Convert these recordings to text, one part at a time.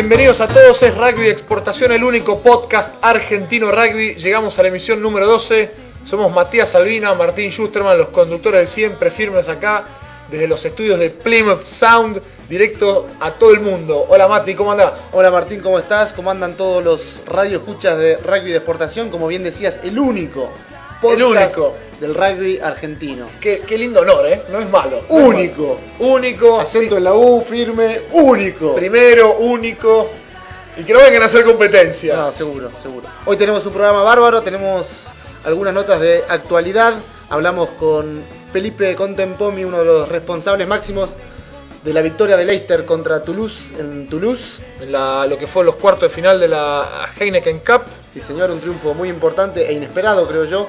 Bienvenidos a todos, es Rugby Exportación, el único podcast argentino rugby. Llegamos a la emisión número 12. Somos Matías Albina, Martín Schusterman, los conductores de siempre firmes acá, desde los estudios de Plymouth Sound, directo a todo el mundo. Hola Mati, ¿cómo andás? Hola Martín, ¿cómo estás? ¿Cómo andan todos los radioescuchas de rugby de exportación? Como bien decías, el único podcast El único. del rugby argentino. Qué, qué lindo honor, ¿eh? No es malo. no es Único. malo. Único. Acento sí. en la U, firme, único. Primero, único. Y que no vengan a hacer competencia. No, seguro, seguro. Hoy tenemos un programa bárbaro, tenemos algunas notas de actualidad. Hablamos con Felipe Contempomi, uno de los responsables máximos de la victoria de Leicester contra Toulouse en Toulouse. En la- lo que fue los cuartos de final de la Heineken Cup. Sí, señor, un triunfo muy importante e inesperado, creo yo,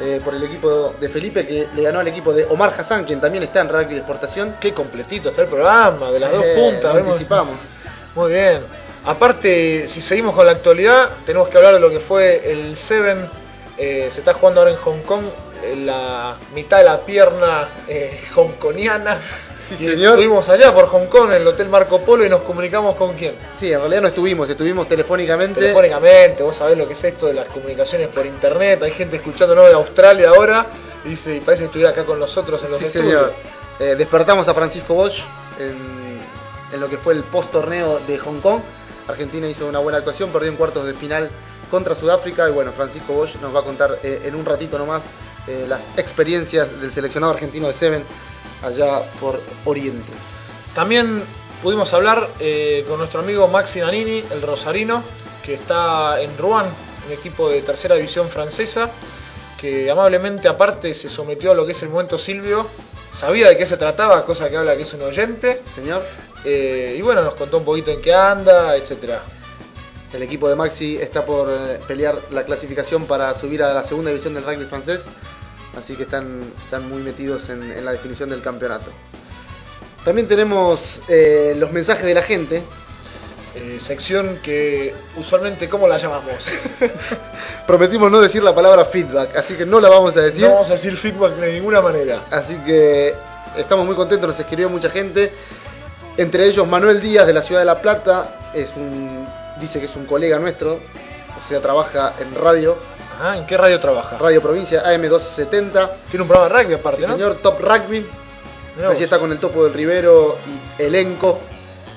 eh, por el equipo de Felipe que le ganó al equipo de Omar Hassan, quien también está en rugby de exportación. Qué completito está el programa, de las dos Eh, puntas. lo anticipamos. Muy bien. Aparte, si seguimos con la actualidad, tenemos que hablar de lo que fue el Seven. Eh, se está jugando ahora en Hong Kong, en la mitad de la pierna eh, hongkoniana. Sí. Estuvimos allá por Hong Kong, en el Hotel Marco Polo, y nos comunicamos con quién. Sí, en realidad no estuvimos, estuvimos telefónicamente. Telefónicamente, vos sabés lo que es esto de las comunicaciones por internet. Hay gente escuchándonos de Australia ahora y dice, y parece que estuviera acá con nosotros en los Sí, estudios. señor. Eh, despertamos a Francisco Bosch en, en lo que fue el post torneo de Hong Kong. Argentina hizo una buena actuación, perdió en cuartos de final contra Sudáfrica y bueno, Francisco Bosch nos va a contar eh, en un ratito nomás eh, las experiencias del seleccionado argentino de Seven allá por Oriente. También pudimos hablar eh, con nuestro amigo Maxi Nanini, el rosarino, que está en Rouen, un equipo de tercera división francesa, que amablemente aparte se sometió a lo que es el momento Silvio, sabía de qué se trataba, cosa que habla que es un oyente, Señor, eh, y bueno, nos contó un poquito en qué anda, etcétera. el equipo de Maxi está por eh, pelear la clasificación para subir a la segunda división del rugby francés, así que están, están muy metidos en, en la definición del campeonato. También tenemos eh, los mensajes de la gente. Eh, sección que usualmente, ¿cómo la llamamos? Prometimos no decir la palabra feedback, así que no la vamos a decir. No vamos a decir feedback de ninguna manera. Así que estamos muy contentos, nos escribió mucha gente. Entre ellos Manuel Díaz de la ciudad de La Plata, es un, dice que es un colega nuestro, o sea, trabaja en radio, Ajá, ¿en qué radio trabaja? Radio Provincia AM270. Tiene un programa de rugby aparte, Sí, ¿no? señor, Top Rugby. Mirá Así vos. está con el topo del Rivero y elenco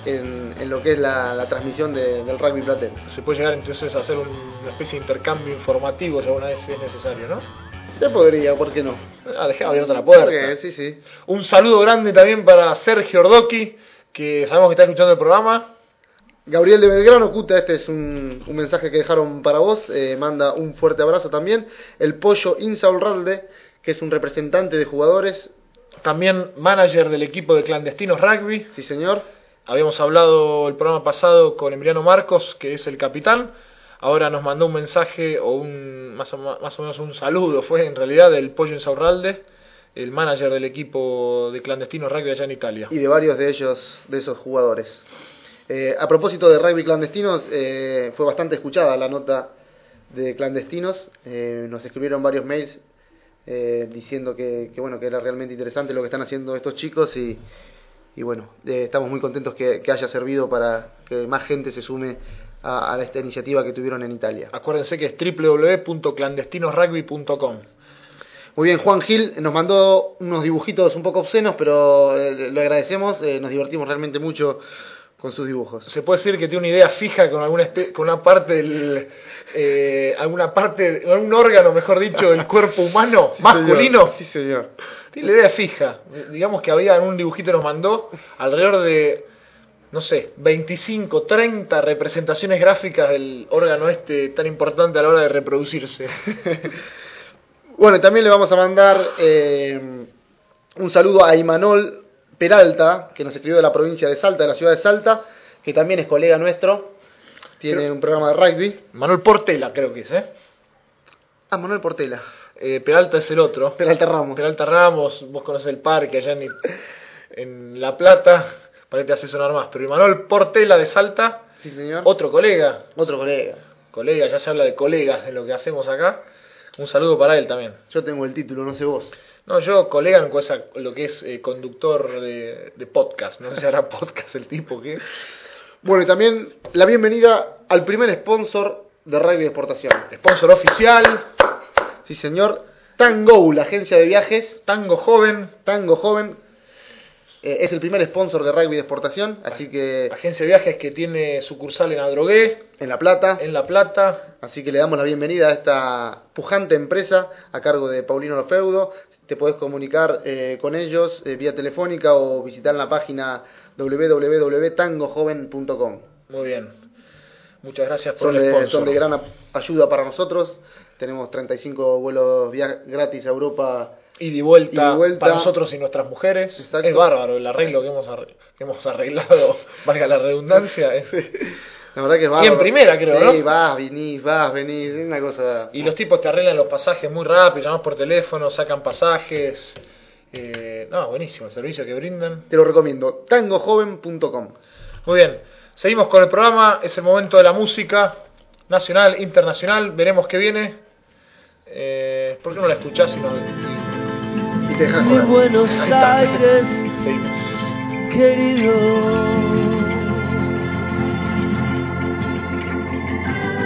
en, en lo que es la, la transmisión de- del rugby platense. Se puede llegar entonces a hacer un- una especie de intercambio informativo si alguna vez es necesario, ¿no? Se podría, ¿por qué no? Ah, dejé abierta la puerta. Porque, sí, sí. Un saludo grande también para Sergio Ordoqui, que sabemos que está escuchando el programa. Gabriel de Belgrano, Cuta, este es un, un mensaje que dejaron para vos. eh, manda un fuerte abrazo también. El pollo Insaurralde, que es un representante de jugadores. También manager del equipo de clandestinos rugby. Sí, señor. Habíamos hablado el programa pasado con Emiliano Marcos, que es el capitán. Ahora nos mandó un mensaje o un más o, más o menos un saludo, fue en realidad del Pollo Insaurralde, el manager del equipo de clandestinos rugby allá en Italia. Y de varios de ellos, de esos jugadores. Eh, a propósito de rugby clandestinos, eh, fue bastante escuchada la nota de clandestinos. Eh, nos escribieron varios mails eh, diciendo que, que, bueno que era realmente interesante lo que están haciendo estos chicos y, y bueno, estamos muy contentos que, que haya servido para que más gente se sume a, a esta iniciativa que tuvieron en Italia. Acuérdense que es www.clandestinosrugby.com. Muy bien, Juan Gil nos mandó unos dibujitos un poco obscenos, pero lo agradecemos, nos divertimos realmente mucho con sus dibujos. Se puede decir que tiene una idea fija con alguna con una parte del eh, alguna parte algún órgano, mejor dicho, del cuerpo humano Sí, masculino. señor. Sí, señor. Tiene la idea fija. Digamos que había en un dibujito que nos mandó alrededor de no sé, 25, 30 representaciones gráficas del órgano este tan importante a la hora de reproducirse. Bueno, y también le vamos a mandar eh, un saludo a Imanol Peralta, que nos escribió de la provincia de Salta, de la ciudad de Salta, que también es colega nuestro. Tiene Pero- un programa de rugby. Manuel Portela creo que es, ¿eh? Ah, Manuel Portela. Eh, Peralta es el otro. Peralta Ramos. Peralta Ramos, vos conocés el parque allá en, en La Plata, para que te hace sonar más. Pero Manuel Portela de Salta, Sí, señor. otro colega, Otro colega. colega, ya se habla de colegas de lo que hacemos acá. Un saludo para él también. Yo tengo el título, no sé vos. No, yo colega en cosa, lo que es eh, conductor de, de podcast. No sé si hará podcast el tipo que. Bueno, y también la bienvenida al primer sponsor de rugby de exportación. Sponsor oficial, Sí, señor. Tango, la agencia de viajes. Tango Joven, Tango Joven. Eh, es el primer sponsor de rugby de exportación, así que agencia de viajes que tiene sucursal en Adrogué, en La Plata. en La Plata. Así que le damos la bienvenida a esta pujante empresa a cargo de Paulino Lofeudo. Te podés comunicar eh, con ellos eh, vía telefónica o visitar la página www.tangojoven.com. Muy bien. Muchas gracias por Son el de, sponsor. son de gran ayuda para nosotros. Tenemos 35 vuelos gratis a Europa. Y vuelta, y vuelta. para nosotros y nuestras mujeres. Exacto. Es bárbaro el arreglo que hemos, arre- que hemos arreglado, valga la redundancia. es- La verdad que es Y en bárbaro. primera, creo, Sí, ¿no? vas, venís, vas, venís. Es una cosa. Y los tipos te arreglan los pasajes muy rápido, llamas por teléfono, sacan pasajes. Eh, no, buenísimo el servicio que brindan. Te lo recomiendo. Tangojoven.com. Muy bien, seguimos con el programa, es el momento de la música, nacional, internacional, veremos qué viene. Eh, ¿Por qué no la escuchás y no... y- Y te dejas Mi joder. Buenos. Aires, querido.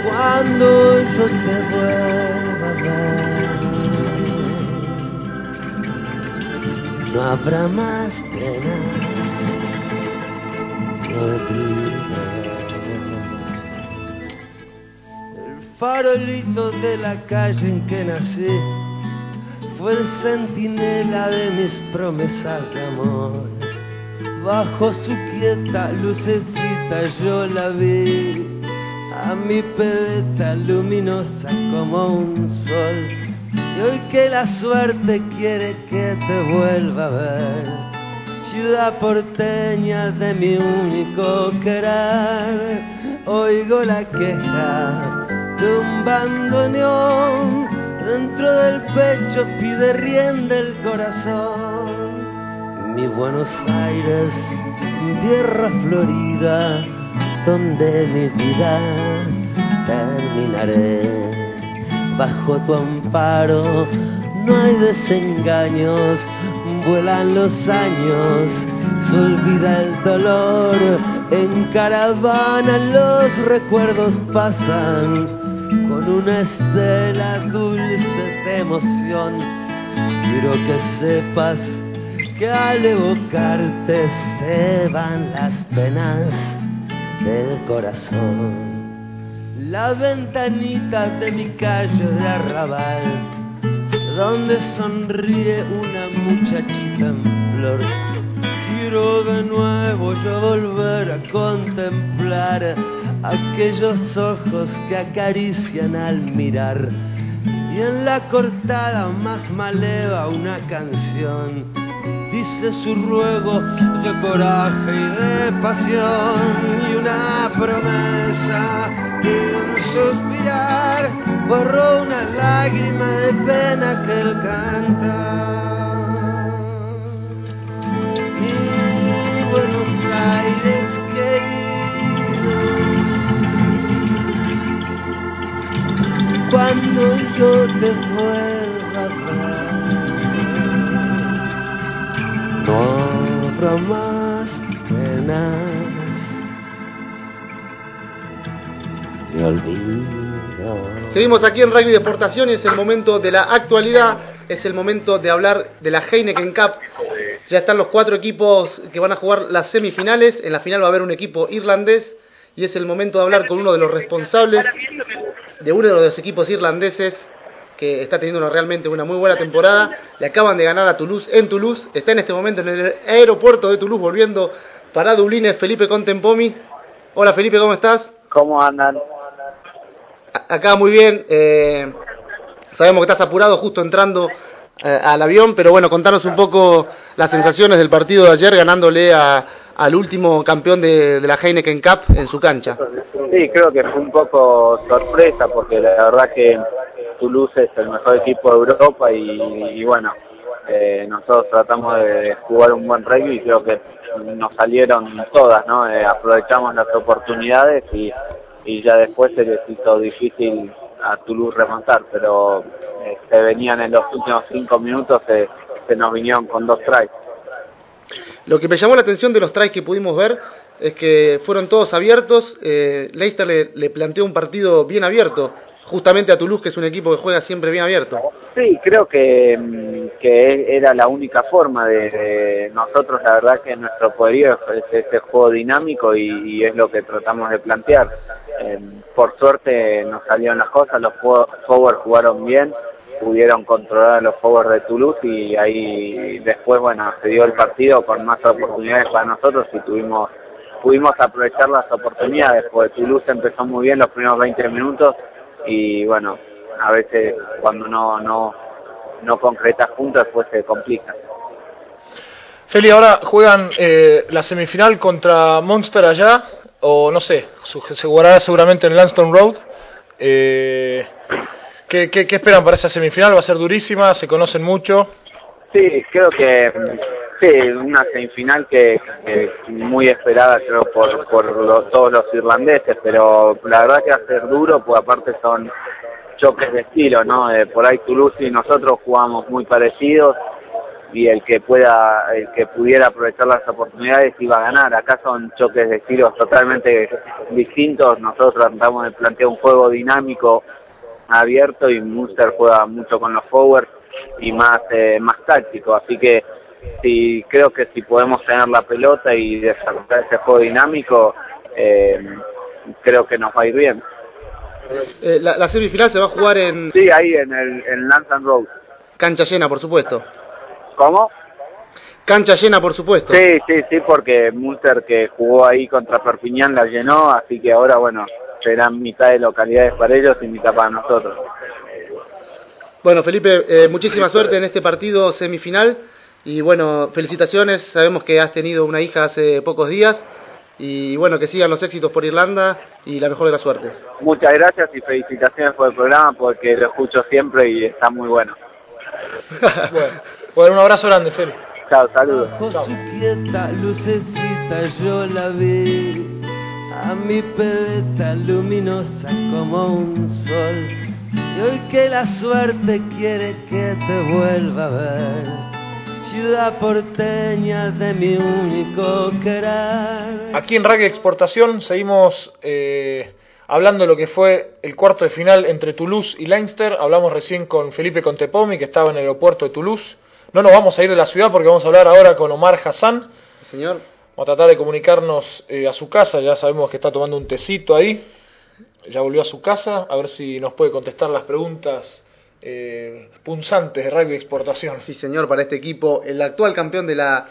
Cuando yo te vuelva a ver, no habrá más penas olvido. El farolito de la calle en que nací fue el centinela de mis promesas de amor. Bajo su quieta lucecita yo la vi, a mi pebeta luminosa como un sol. Y hoy que la suerte quiere que te vuelva a ver, ciudad porteña de mi único querer, oigo la queja de un bandoneón dentro del pecho pide rienda el corazón. Mi Buenos Aires, tierra florida, donde mi vida terminaré. Bajo tu amparo no hay desengaños, vuelan los años, se olvida el dolor. En caravana los recuerdos pasan una estela dulce de emoción. Quiero que sepas que al evocarte se van las penas del corazón. La ventanita de mi calle de arrabal, donde sonríe una muchachita en flor. Quiero de nuevo yo volver a contemplar aquellos ojos que acarician al mirar. Y en la cortada más maleva una canción dice su ruego de coraje y de pasión y una promesa de un suspirar borró una lágrima de pena que él canta. Cuando yo te vuelva a ver, no más penas. Olvido. Seguimos aquí en Rugby de Exportación y es el momento de la actualidad, es el momento de hablar de la Heineken Cup. Ya están los cuatro equipos que van a jugar las semifinales, en la final va a haber un equipo irlandés y es el momento de hablar con uno de los responsables de uno de los equipos irlandeses que está teniendo una, realmente una muy buena temporada. Le acaban de ganar a Toulouse en Toulouse, está en este momento en el aeropuerto de Toulouse volviendo para Dublín, es Felipe Contempomi. Hola Felipe, ¿cómo estás? ¿Cómo andan? A- Acá muy bien. eh, sabemos que estás apurado justo entrando eh, al avión, pero bueno, contanos un poco las sensaciones del partido de ayer ganándole a- al último campeón de, de la Heineken Cup en su cancha. Sí, creo que fue un poco sorpresa porque la verdad que Toulouse es el mejor equipo de Europa y, bueno, eh, nosotros tratamos de jugar un buen rugby y creo que nos salieron todas, ¿no? Eh, aprovechamos las oportunidades y, y ya después se les hizo difícil a Toulouse remontar, pero eh, se venían en los últimos cinco minutos, se, se nos vinieron con dos tries. Lo que me llamó la atención de los tries que pudimos ver es que fueron todos abiertos. Eh, Leicester le, planteó un partido bien abierto, justamente a Toulouse, que es un equipo que juega siempre bien abierto. Sí, creo que, mm, que era la única forma de, de nosotros, la verdad que nuestro poderío es este juego dinámico y, es lo que tratamos de plantear. Eh, por suerte nos salieron las cosas, los forwards jugaron bien, pudieron controlar los forwards de Toulouse y ahí después, bueno, se dio el partido con más oportunidades para nosotros y tuvimos pudimos aprovechar las oportunidades, porque Toulouse empezó muy bien los primeros 20 minutos y bueno, a veces cuando no no no concretas juntos después se complica. Feli, ahora juegan eh, la semifinal contra Monster allá, o no sé, se jugará seguramente en Lanston Road. Eh, ¿qué, qué, ¿Qué esperan para esa semifinal? ¿Va a ser durísima? ¿Se conocen mucho? Sí, creo que sí, una semifinal que, que muy esperada creo por, por lo- todos los irlandeses, pero la verdad que va a ser duro, pues aparte son choques de estilo, ¿no? Eh, por ahí Toulouse y nosotros jugamos muy parecidos y el que pueda, el que pudiera aprovechar las oportunidades iba a ganar. Acá son choques de estilos totalmente distintos. Nosotros tratamos de plantear un juego dinámico, abierto y Munster juega mucho con los forwards y más eh, más táctico. Así que si creo que si podemos tener la pelota y desarrollar ese juego dinámico, eh, creo que nos va a ir bien. Eh, la, la semifinal se va a jugar en Sí, ahí en el en Lansing Road. cancha llena, por supuesto. ¿Cómo? Cancha llena, por supuesto. Sí, sí, sí, porque Munster que jugó ahí contra Perpiñán la llenó, así que ahora, bueno, serán mitad de localidades para ellos y mitad para nosotros. Bueno, Felipe, eh, muchísima suerte en este partido semifinal. Y bueno, felicitaciones. Sabemos que has tenido una hija hace pocos días. Y bueno, que sigan los éxitos por Irlanda y la mejor de las suertes. Muchas gracias y felicitaciones por el programa porque lo escucho siempre y está muy bueno. Bueno, bueno, un abrazo grande, Feli. Chao, saludos. Bajo su quieta lucecita yo la vi, a mi pebeta luminosa como un sol. Y hoy que la suerte quiere que te vuelva a ver, ciudad porteña de mi único querer. Aquí en Rugby Exportación seguimos eh, hablando de lo que fue el cuarto de final entre Toulouse y Leinster. Hablamos recién con Felipe Contepomi, que estaba en el aeropuerto de Toulouse. No nos vamos a ir de la ciudad porque vamos a hablar ahora con Omar Hassan. Señor, Vamos a tratar de comunicarnos eh, a su casa. Ya sabemos que está tomando un tecito ahí. Ya volvió a su casa. A ver si nos puede contestar las preguntas eh, punzantes de Rugby Exportación. sí señor, para este equipo, el actual campeón de la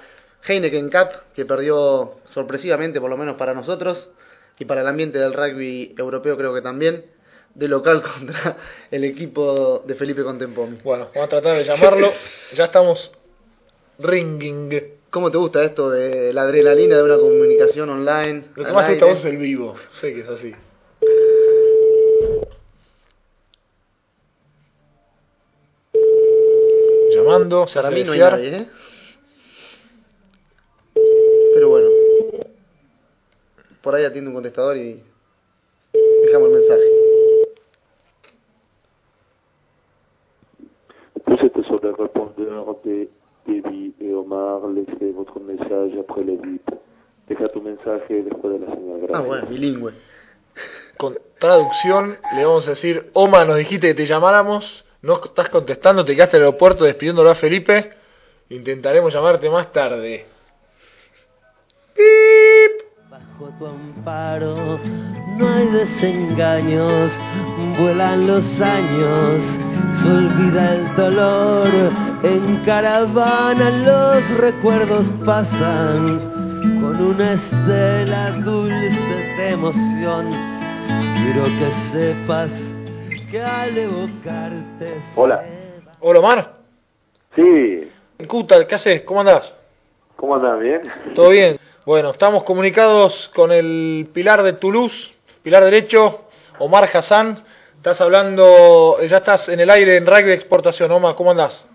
Heineken Cup, que perdió sorpresivamente, por lo menos para nosotros, y para el ambiente del rugby europeo creo que también, de local contra el equipo de Felipe Contempomi. Bueno, vamos a tratar de llamarlo. Ya estamos ringing. ¿Cómo te gusta esto de la adrenalina de una comunicación online? Lo que más te gusta vos es el vivo. Sé que es así. Llamando, se Para mí no hay nadie, ¿eh? Pero bueno. Por ahí atiende un contestador y dejamos el mensaje. Sur le répondeur de Debbie et Omar. Laissez votre message après le bip. Deja tu mensaje después de la señal Ah, bueno, bilingüe. Con traducción le vamos a decir, Oma, nos dijiste que te llamáramos, no estás contestando, te quedaste en el aeropuerto despidiéndolo a Felipe, intentaremos llamarte más tarde. Bajo tu amparo no hay desengaños, vuelan los años, se olvida el dolor, en caravana los recuerdos pasan, con una estela dulce de emoción. Quiero que sepas que al evocarte... Hola. Hola Omar, Sí, Cuta, ¿qué haces? ¿Cómo andás? ¿cómo andan? ¿Bien? ¿Todo bien? Bueno, estamos comunicados con el pilar de Toulouse, pilar derecho, Omar Hassan. Estás hablando, ya estás en el aire en Rugby Exportación. Omar, ¿cómo andás?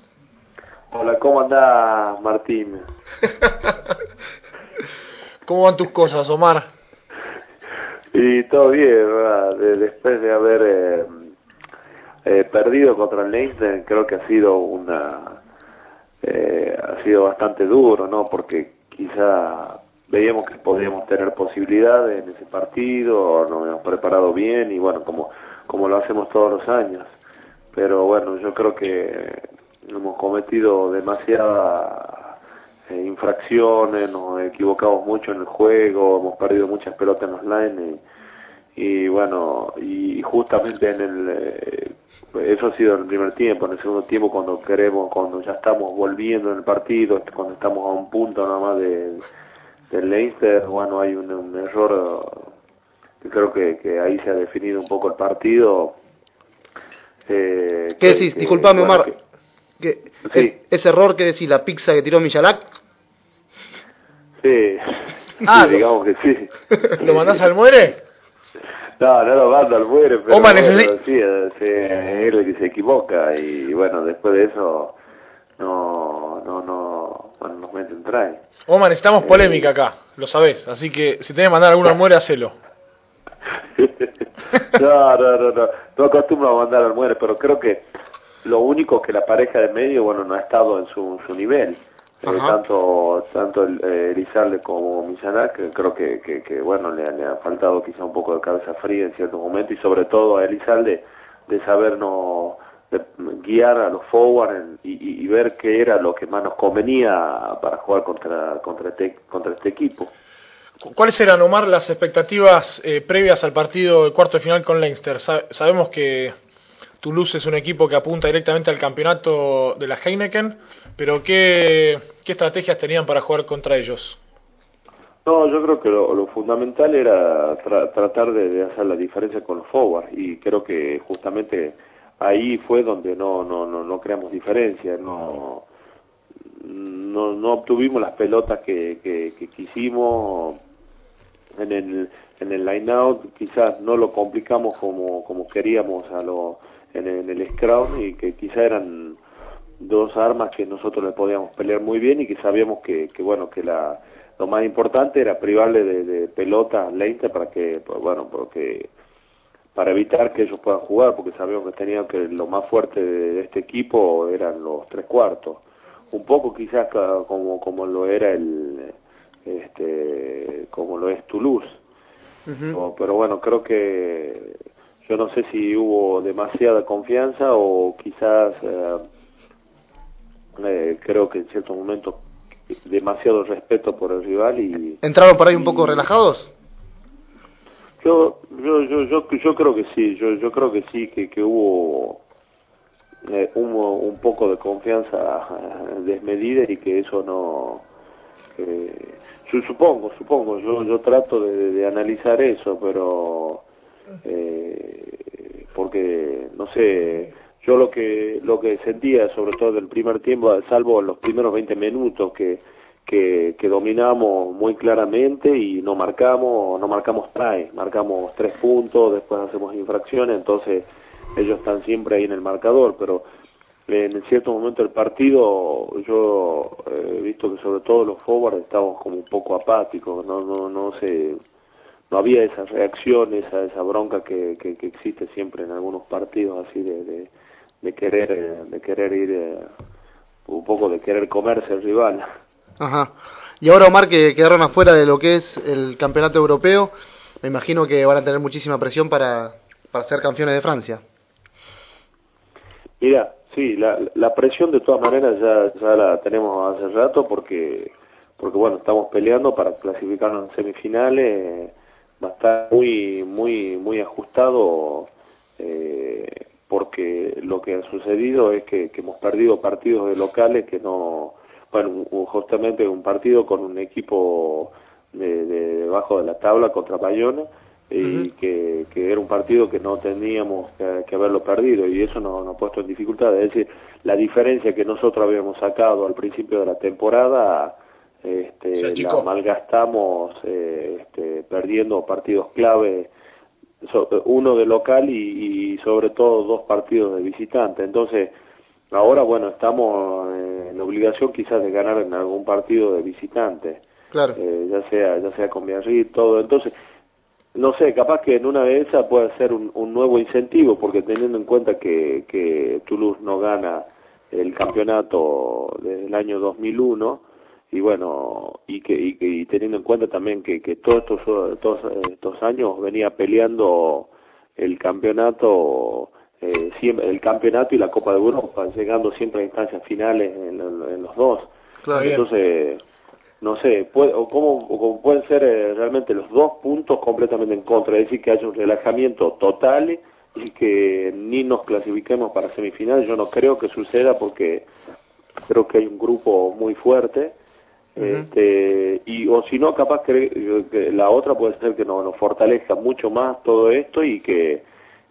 Hola, ¿cómo anda Martín? ¿Cómo van tus cosas, Omar? Y todo bien, ¿verdad? De- después de haber eh, eh, perdido contra el Leinster, creo que ha sido una... eh, ha sido bastante duro, ¿no? Porque quizá veíamos que podíamos tener posibilidades en ese partido, nos hemos preparado bien y bueno, como, como lo hacemos todos los años. Pero bueno, yo creo que hemos cometido demasiadas eh, infracciones, nos equivocamos mucho en el juego, hemos perdido muchas pelotas en los lines y, bueno, y justamente en el... Eh, eso ha sido en el primer tiempo, en el segundo tiempo cuando queremos, cuando ya estamos volviendo en el partido, cuando estamos a un punto nada más de, del Leinster, bueno, hay un, error que creo que, que ahí se ha definido un poco el partido. Eh, ¿Qué decís? Disculpame, Omar. Que, ¿Ese error que decís, la pizza que tiró Michalak? Sí, ah, digamos que sí. ¿Lo mandás al muere? No, no lo mando al muere, pero sí, es él que se equivoca y bueno, después de eso no, no, no, bueno, nos meten trae. Omar, necesitamos polémica acá, lo sabés, así que si tenés que mandar alguno al muere, hacelo. no, no, no, no, no acostumbro a mandar al muere, pero creo que lo único que la pareja de medio, bueno, no ha estado en su, su nivel. Eh, tanto tanto eh, Elizalde como Misanak creo que, que, bueno le, le, ha faltado quizá un poco de cabeza fría en cierto momento y sobre todo a Elizalde de sabernos de guiar a los forward y, y, ver qué era lo que más nos convenía para jugar contra contra este, contra este equipo ¿Cuáles eran, Omar, las expectativas eh, previas al partido del cuarto de final con Leinster? sabemos que Toulouse es un equipo que apunta directamente al campeonato de la Heineken, pero ¿qué, estrategias tenían para jugar contra ellos? No, yo creo que lo, fundamental era tratar de, hacer la diferencia con los forwards y creo que justamente ahí fue donde no no no, no creamos diferencia, no, no no obtuvimos las pelotas que, que, quisimos en el en el line out, quizás no lo complicamos como como queríamos a los en, el Scrum y que quizá eran dos armas que nosotros le podíamos pelear muy bien y que sabíamos que, que bueno que la lo más importante era privarle de, de pelota lenta para que bueno porque para evitar que ellos puedan jugar porque sabíamos que tenían que lo más fuerte de, este equipo eran los tres cuartos. Un poco quizás como como lo era el este como lo es Toulouse. Pero bueno creo que yo no sé si hubo demasiada confianza o quizás eh, eh, creo que en ciertos momentos demasiado respeto por el rival y entraron por ahí un poco relajados yo yo yo yo yo creo que sí yo yo creo que sí que que hubo eh, un, un poco de confianza desmedida y que eso no yo supongo supongo yo yo trato de, de analizar eso pero eh, porque no sé yo lo que lo que sentía sobre todo del primer tiempo salvo los primeros 20 minutos que que, que dominamos muy claramente y no marcamos no marcamos try marcamos tres puntos después hacemos infracciones entonces ellos están siempre ahí en el marcador pero en cierto momento del partido yo he visto que sobre todo los forwards estamos como un poco apáticos no no no sé no había esa reacción, esa, esa bronca que, que, existe siempre en algunos partidos así de, de, querer de querer ir eh, un poco de querer comerse el rival. Ajá. Y ahora Omar que quedaron afuera de lo que es el campeonato europeo, me imagino que van a tener muchísima presión para, para ser campeones de Francia. Mira, sí, la, la presión de todas maneras ya, ya la tenemos hace rato porque porque bueno, estamos peleando para clasificarnos en semifinales va a estar muy muy muy ajustado eh, porque lo que ha sucedido es que, hemos perdido partidos de locales que no bueno justamente un partido con un equipo de, de debajo de la tabla contra Bayona y que, que, era un partido que no teníamos que, haberlo perdido y eso nos no ha puesto en dificultad. Es decir la diferencia que nosotros habíamos sacado al principio de la temporada este, la malgastamos eh, este, perdiendo partidos clave, uno de local y, sobre todo dos partidos de visitante. Entonces, ahora, bueno, estamos en obligación quizás de ganar en algún partido de visitante. Claro. Eh, ya sea ya sea con Biarritz, todo. Entonces, no sé, capaz que en una de esas puede ser un, un nuevo incentivo, porque teniendo en cuenta que, que Toulouse no gana el campeonato desde el año 2001, y bueno, y que, y, teniendo en cuenta también que, que todos estos, todos estos años venía peleando el campeonato, eh, siempre, el campeonato y la Copa de Europa, llegando siempre a instancias finales en, los dos. Entonces, no sé, puede, o cómo, pueden ser eh, realmente los dos puntos completamente en contra, es decir, que haya un relajamiento total y que ni nos clasifiquemos para semifinales, yo no creo que suceda porque creo que hay un grupo muy fuerte este, y o si no capaz que, la otra puede ser que nos, nos fortalezca mucho más todo esto y que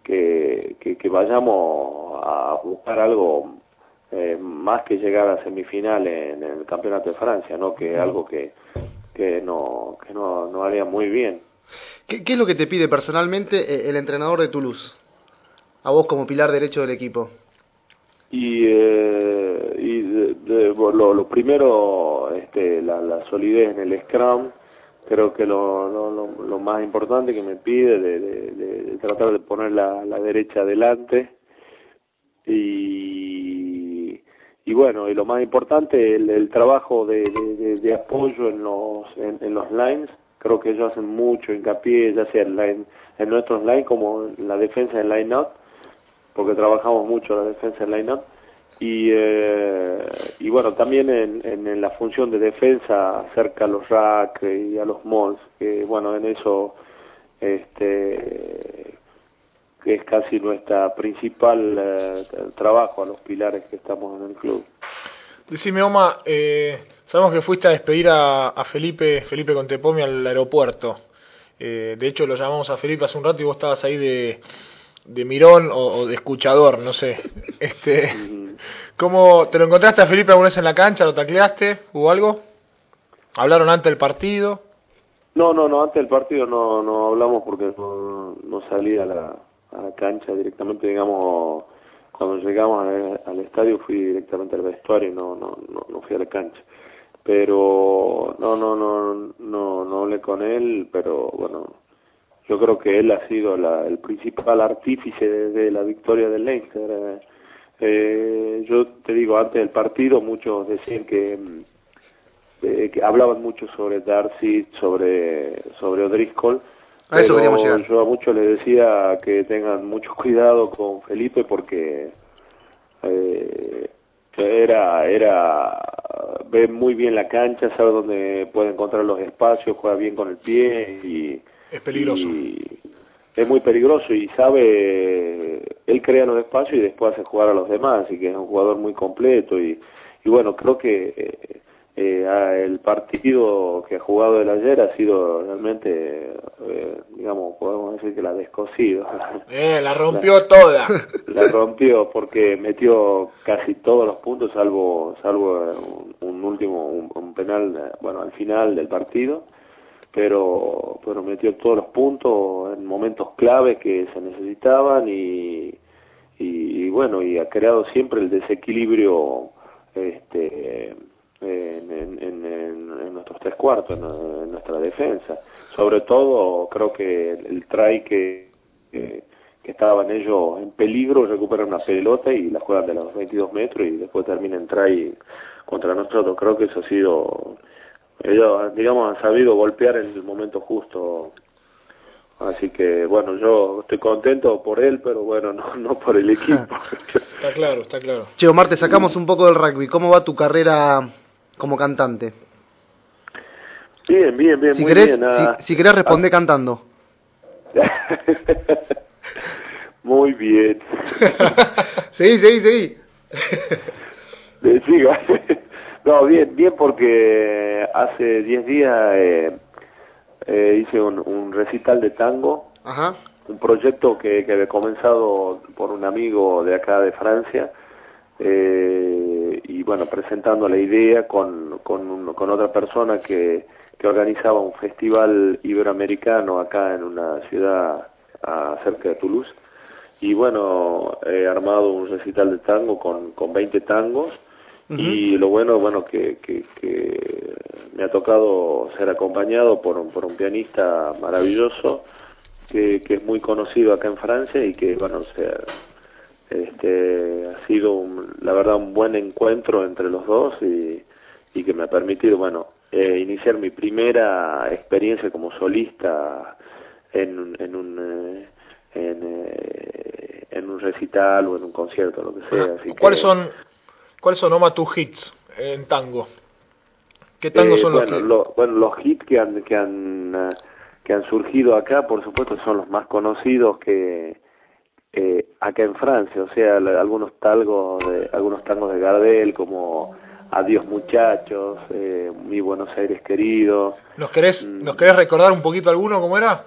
que, que, vayamos a buscar algo eh, más que llegar a semifinales en el campeonato de Francia no que algo que que no que no, no haría muy bien. ¿Qué, ¿Qué es lo que te pide personalmente eh, el entrenador de Toulouse a vos como pilar derecho del equipo y, eh, y lo, lo, primero, este, la, la, solidez en el Scrum, creo que lo, lo, lo más importante que me pide de, de, de, tratar de poner la, derecha adelante. Y, y bueno, y lo más importante, el, el trabajo de, de, apoyo en los, en, en, los lines, creo que ellos hacen mucho hincapié, ya sea en, line, en nuestros lines como en la defensa en line-out, porque trabajamos mucho la defensa en line-up. Y, eh, y bueno, también en, en, la función de defensa cerca a los rack y a los malls, que bueno, en eso este es casi nuestra principal eh, trabajo a los pilares que estamos en el club. Decime, Oma, eh, sabemos que fuiste a despedir a, a Felipe, Felipe Contepomi al aeropuerto. Eh, de hecho, lo llamamos a Felipe hace un rato y vos estabas ahí de, de mirón o, de escuchador, no sé. Este, ¿Cómo te lo encontraste a Felipe alguna vez en la cancha? ¿Lo tacleaste? ¿Hubo algo? ¿Hablaron antes del partido? No, no, no, antes del partido no, no hablamos porque no, no salí a la, a la cancha directamente, digamos, cuando llegamos al, estadio fui directamente al vestuario no, no, no, no fui a la cancha pero no no no no no hablé con él pero bueno yo creo que él ha sido la, el principal artífice de, la victoria del Leinster. Eh, eh, yo te digo, antes del partido muchos decían que, eh, que hablaban mucho sobre Darcy, sobre, sobre O'Driscoll. A eso queríamos llegar. Yo a muchos les decía que tengan mucho cuidado con Felipe porque eh, era, era, ve muy bien la cancha, sabe dónde puede encontrar los espacios, juega bien con el pie y es peligroso. es muy peligroso y sabe, él crea los espacios y después hace jugar a los demás, y que es un jugador muy completo y, y bueno, creo que eh, eh el partido que ha jugado el ayer ha sido realmente, eh, digamos, podemos decir que la descosido. Eh, la rompió toda. La rompió porque metió casi todos los puntos, salvo salvo un, último, un penal, bueno, al final del partido pero, pero metió todos los puntos en momentos clave que se necesitaban y, y, bueno, y ha creado siempre el desequilibrio este, en, en, en, nuestros tres cuartos, en, nuestra defensa. Sobre todo, creo que el, try que, que, estaban ellos en peligro, recuperan una pelota y la juegan de los 22 metros y después termina en try contra nosotros. Creo que eso ha sido ellos, digamos, han sabido golpear en el momento justo. Así que, bueno, yo estoy contento por él, pero bueno, no, no por el equipo. está claro, está claro. Che, Omar, te sacamos un poco del rugby. ¿Cómo va tu carrera como cantante? Bien, bien, bien, si muy querés, bien. Si, ah. si, querés, responde ah. cantando. muy bien. seguí, seguí, seguí. Siga. No, bien, bien porque hace 10 días eh, eh, hice un, recital de tango, un proyecto que, que había comenzado por un amigo de acá de Francia, eh, y bueno, presentando la idea con, con, con otra persona que, que organizaba un festival iberoamericano acá en una ciudad cerca de Toulouse. Y bueno, he armado un recital de tango con, con 20 tangos y lo bueno, bueno, que, que, que, me ha tocado ser acompañado por un, por un pianista maravilloso que, que es muy conocido acá en Francia y que, bueno, sea, este, ha sido, la verdad, un buen encuentro entre los dos y, y que me ha permitido, bueno, eh, iniciar mi primera experiencia como solista en, en un eh, en, eh, en un recital o en un concierto, lo que sea. Así ¿Cuáles que- son, ¿Cuáles son, Oma, tus hits en tango? ¿Qué tangos Eh, son bueno, los que...? lo- bueno, los hits que han, que han eh, que han surgido acá, por supuesto, son los más conocidos que eh, acá en Francia, o sea, la- algunos tangos de algunos tangos de Gardel como Adiós muchachos, eh, Mi Buenos Aires querido, ¿Nos querés, Mm. ¿Nos querés recordar un poquito alguno cómo era?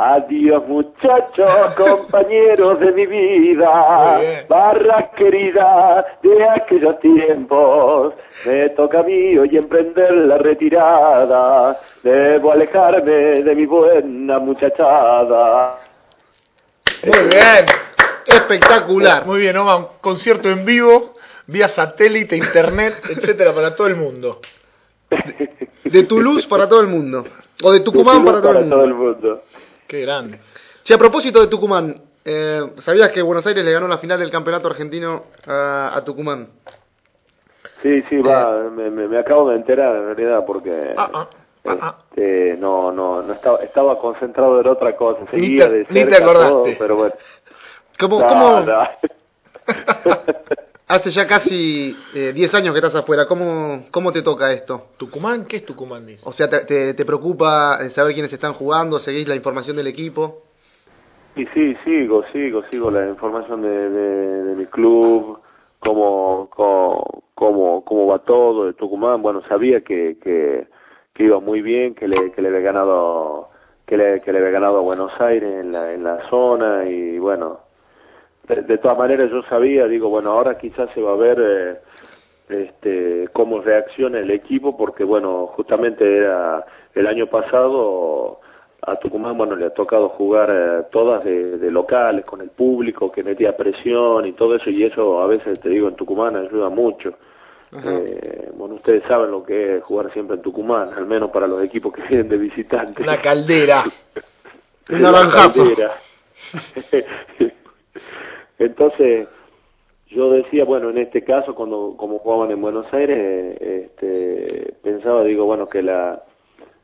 Adiós muchachos, compañeros de mi vida, barra querida de aquellos tiempos. Me toca a mí hoy emprender la retirada, debo alejarme de mi buena muchachada. Muy bien. Espectacular. Muy bien, Oma, un concierto en vivo, vía satélite, internet, etcétera, para todo el mundo. De Toulouse para todo el mundo. O de Tucumán para todo el mundo. mundo. Qué grande. Sí, a propósito de Tucumán, eh, ¿sabías que Buenos Aires le ganó la final del campeonato argentino a, a Tucumán? Sí, sí, va, me, me- me acabo de enterar en realidad porque Ah, ah, ah, ah. este, no, no, no estaba, estaba concentrado en otra cosa, Ni seguía te- de ni te cerca acordaste. todo, pero bueno. ¿Cómo, No, cómo- no. hace ya casi eh, 10 años que estás afuera? ¿Cómo, ¿Cómo te toca esto? ¿Tucumán? ¿Qué es Tucumán? Dice? O sea, ¿te, te, te preocupa eh, saber quiénes están jugando? ¿Seguís la información del equipo? Y sí, sigo, sigo, sigo la información de, de, de mi club, cómo, cómo, cómo, cómo va todo de Tucumán. Bueno, sabía que, que, que iba muy bien, que le, que le había ganado, que le, que le había ganado a Buenos Aires en la, en la zona y bueno, de, de todas maneras yo sabía, digo, bueno, ahora quizás se va a ver eh, este, cómo reacciona el equipo porque bueno, justamente era el año pasado a Tucumán, bueno, le ha tocado jugar eh, todas de, de locales, con el público, que metía presión y todo eso, y eso a veces, te digo, en Tucumán ayuda mucho. Eh, bueno, ustedes saben lo que es jugar siempre en Tucumán, al menos para los equipos que vienen de visitantes. Una caldera. Un naranjazo. Entonces, yo decía, bueno, en este caso, cuando como jugaban en Buenos Aires, este, pensaba, digo, bueno, que la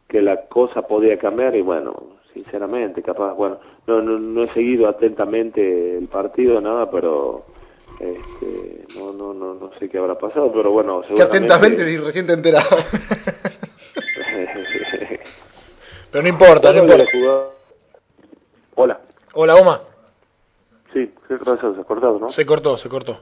que la cosa podía cambiar y bueno, sinceramente, capaz, bueno, no, no, no he seguido atentamente el partido, nada, pero este, no, no, no, no sé qué habrá pasado, pero bueno, Que seguramente... atentamente y recién te enterado. Pero no importa, no ¿Cuándo importa. Hola. Hola, Oma. Sí, ¿qué pasó? Se ha cortado, ¿no? Se cortó, se cortó.